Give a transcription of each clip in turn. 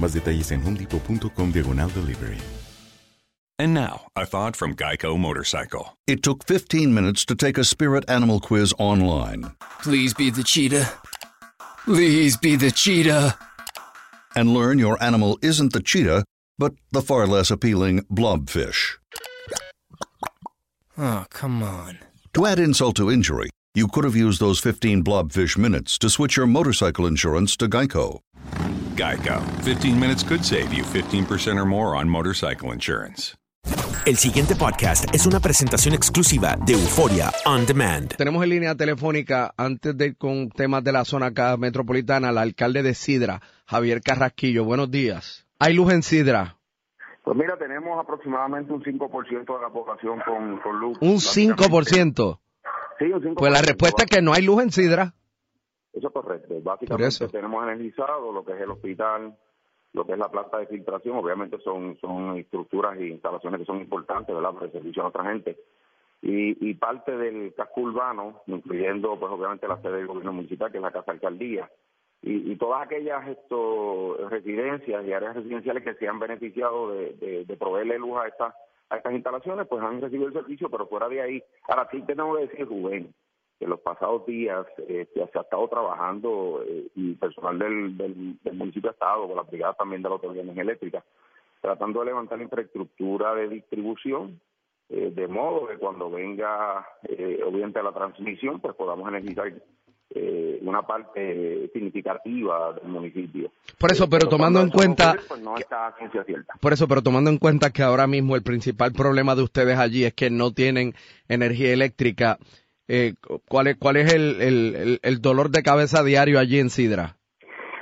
Más detalles en homedepot.com diagonal delivery. And now, a thought from Geico Motorcycle. It took 15 minutes to take a spirit animal quiz online Please be the cheetah. Please be the cheetah. and learn your animal isn't the cheetah, but the far less appealing blobfish. Oh, come on. To add insult to injury, you could have used those 15 blobfish minutes to switch your motorcycle insurance to Geico. Geico. 15 minutes could save you 15% or more on motorcycle insurance. El siguiente podcast es una presentación exclusiva de Euforia On Demand. Tenemos en línea telefónica, antes de ir con temas de la zona acá metropolitana, al alcalde de Sidra, Javier Carrasquillo. Buenos días. ¿Hay luz en Sidra? Pues mira, tenemos aproximadamente un 5% de la población con, con luz. Un 5%. Sí, un 5%. Pues la respuesta es que no hay luz en Sidra. Eso es correcto. Básicamente tenemos energizado lo que es el hospital, lo que es la planta de filtración. Obviamente son, son estructuras e instalaciones que son importantes, ¿verdad? Para el servicio a nuestra gente. Y, y parte del casco urbano, incluyendo, pues obviamente la sede del gobierno municipal, que es la Casa Alcaldía, y, y todas aquellas esto, residencias y áreas residenciales que se han beneficiado de, de, de proveerle luz a estas a estas instalaciones, pues han recibido el servicio, pero fuera de ahí. Ahora sí tengo que decir, Rubén, que en los pasados días eh, se ha estado trabajando eh, y personal del, del, del municipio ha estado, con la brigada también de la Autoridad de Energía Eléctrica, tratando de levantar la infraestructura de distribución, eh, de modo que cuando venga, eh, obviamente, la transmisión, pues podamos energizar eh, una parte significativa del municipio. Por eso, pero tomando en cuenta, ocurre, pues no está a ciencia cierta. por eso, pero tomando en cuenta que ahora mismo el principal problema de ustedes allí es que no tienen energía eléctrica, eh, ¿cuál es, cuál es el, el, dolor de cabeza diario allí en Sidra?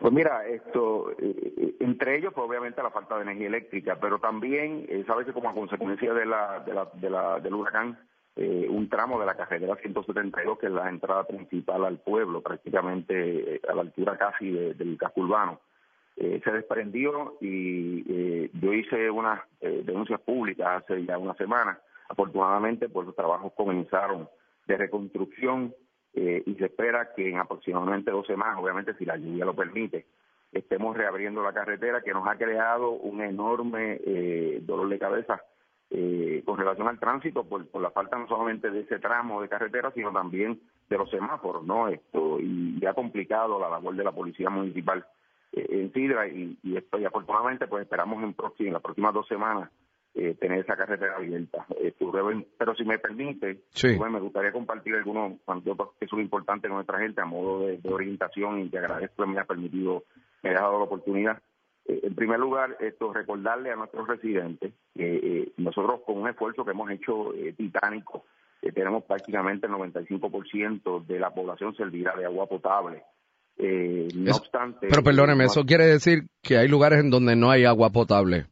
Pues mira, esto, eh, entre ellos, pues obviamente la falta de energía eléctrica, pero también, eh, sabes que como a consecuencia de la, de la, de la, del huracán, eh, un tramo de la carretera 172, que es la entrada principal al pueblo, prácticamente a la altura casi de- del casco urbano, se desprendió y eh, yo hice unas denuncias públicas hace ya una semana. Afortunadamente, pues los trabajos comenzaron de reconstrucción eh, y se espera que en aproximadamente dos semanas, obviamente si la lluvia lo permite, estemos reabriendo la carretera que nos ha creado un enorme eh, dolor de cabeza eh, con relación al tránsito por, por la falta no solamente de ese tramo de carretera, sino también de los semáforos, ¿no? Esto y, ha complicado la labor de la policía municipal eh, en Sidra y, y esto y afortunadamente pues esperamos en, próxima, en las próximas dos semanas eh, tener esa carretera abierta. Eh, pero si me permite, Sí. Rubén, me gustaría compartir algunos anécdotas que son importantes con nuestra gente a modo de, de orientación y te agradezco que me ha permitido, me haya dado la oportunidad. Eh, en primer lugar, esto recordarle a nuestros residentes que eh, nosotros con un esfuerzo que hemos hecho eh, titánico, tenemos prácticamente el 95% de la población servida de agua potable. Eh, no Eso- obstante... Pero perdóneme, eso quiere decir que hay lugares en donde no hay agua potable.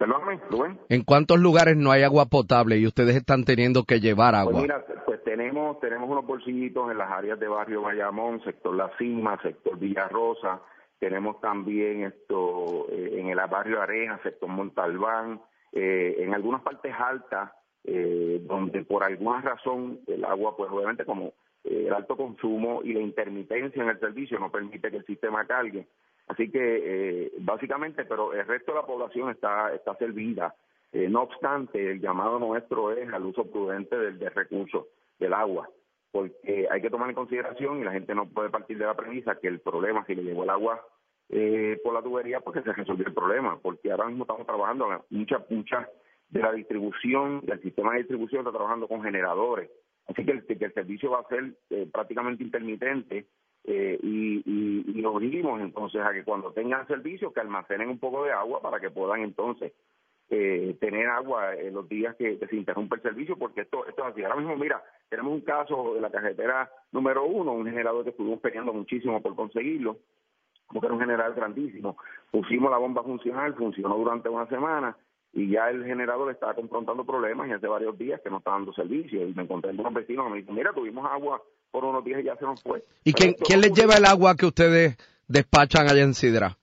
Perdóname, Rubén. ¿En cuántos lugares no hay agua potable y ustedes están teniendo que llevar agua? Pues mira, pues tenemos tenemos unos bolsillitos en las áreas de barrio Bayamón, sector La Cima, sector Villarrosa, tenemos también esto eh, en el barrio Areja, sector Montalbán, eh, en algunas partes altas, eh, donde por alguna razón el agua, pues obviamente como el alto consumo y la intermitencia en el servicio no permite que el sistema cargue, Así que eh, básicamente, pero el resto de la población está, está servida. Eh, no obstante, el llamado nuestro es al uso prudente del, recurso del agua, porque hay que tomar en consideración y la gente no puede partir de la premisa que el problema, si le llegó el agua eh, por la tubería, porque se resolvió el problema, porque ahora mismo estamos trabajando, mucha, mucha de la distribución, del sistema de distribución está trabajando con generadores, así que el, que el servicio va a ser prácticamente intermitente eh, y, y, dirigimos entonces a que cuando tengan servicio que almacenen un poco de agua para que puedan entonces eh, tener agua en los días que, se interrumpe el servicio, porque esto, esto es así. Ahora mismo, mira, tenemos un caso de la carretera número uno, un generador que estuvimos peleando muchísimo por conseguirlo, porque era un generador grandísimo. Pusimos la bomba funcional, funcionó durante una semana y ya el generador está confrontando problemas y hace varios días que no está dando servicio. Y me encontré con unos vecinos que me dicen, mira, tuvimos agua por unos días y ya se nos fue. ¿Y quién, quién les lleva el agua que ustedes despachan allá en Sidra?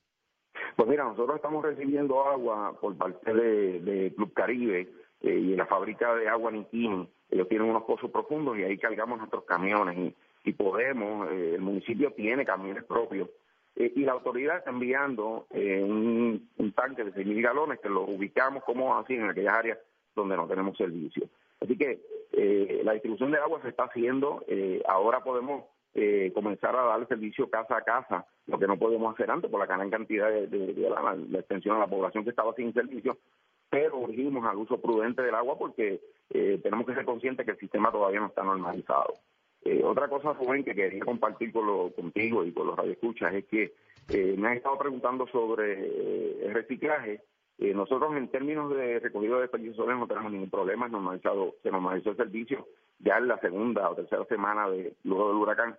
Pues mira, nosotros estamos recibiendo agua por parte de, Club Caribe eh, y la fábrica de agua Niquín. Ellos tienen unos pozos profundos y ahí cargamos nuestros camiones y, y podemos, eh, el municipio tiene camiones propios eh, y la autoridad está enviando un, un, tanque de 6.000 galones que los ubicamos como así en aquellas áreas donde no tenemos servicio. Así que eh, la distribución de agua se está haciendo, eh, ahora podemos eh, comenzar a dar servicio casa a casa, lo que no podemos hacer antes por la gran cantidad de, la, extensión a la población que estaba sin servicio, pero urgimos al uso prudente del agua porque tenemos que ser conscientes que el sistema todavía no está normalizado. otra cosa, Rubén, que quería compartir con lo, contigo y con los radioescuchas es que me han estado preguntando sobre el reciclaje eh, nosotros en términos de recogido de sólidos no tenemos ningún problema, normalizado, se normalizó el servicio ya en la segunda o tercera semana de luego del huracán.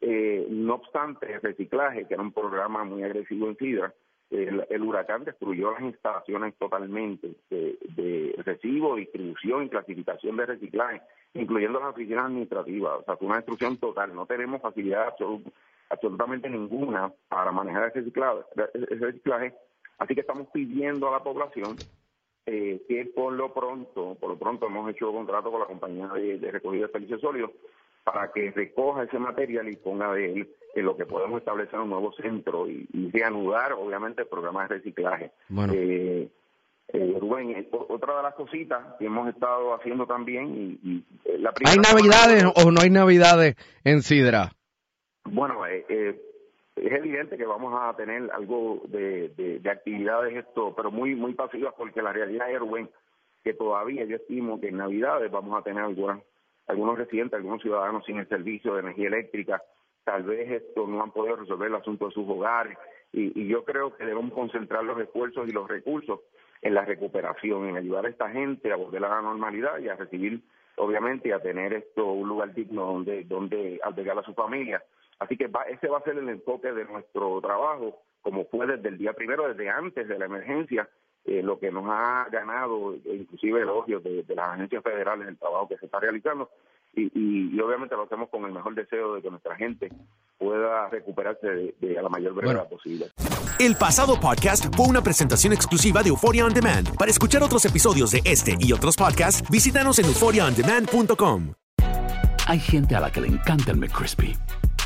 Eh, no obstante, el reciclaje, que era un programa muy agresivo en Sidra, el, huracán destruyó las instalaciones totalmente de, recibo, distribución y clasificación de reciclaje, incluyendo las oficinas administrativas. O sea, fue una destrucción total. No tenemos facilidad absolutamente ninguna para manejar el reciclaje, el reciclaje Así que estamos pidiendo a la población eh, que por lo pronto, por lo pronto hemos hecho contrato con la compañía de, recogida de desperdicios sólidos para que recoja ese material y ponga de él en lo que podemos establecer un nuevo centro y, reanudar, obviamente, el programa de reciclaje. Bueno. Eh, eh, Rubén, otra de las cositas que hemos estado haciendo también y, la ¿Hay navidades o no hay navidades en Sidra? Bueno, eh, es evidente que vamos a tener algo de, de, actividades esto, pero muy muy pasivas porque la realidad es, Rubén, que todavía yo estimo que en Navidades vamos a tener algunas, algunos residentes, algunos ciudadanos sin el servicio de energía eléctrica, tal vez esto no han podido resolver el asunto de sus hogares. Y, y yo creo que debemos concentrar los esfuerzos y los recursos en la recuperación, en ayudar a esta gente a volver a la normalidad y a recibir, obviamente, a tener esto un lugar digno donde, donde albergar a su familia Así que ese va a ser el enfoque de nuestro trabajo, como fue desde el día primero, desde antes de la emergencia, eh, lo que nos ha ganado, inclusive elogios de, de, las agencias federales del trabajo que se está realizando. Y, y, obviamente lo hacemos con el mejor deseo de que nuestra gente pueda recuperarse de, a la mayor brevedad posible. El pasado podcast fue una presentación exclusiva de Euphoria On Demand. Para escuchar otros episodios de este y otros podcasts, visítanos en euphoriaondemand.com. Hay gente a la que le encanta el McCrispy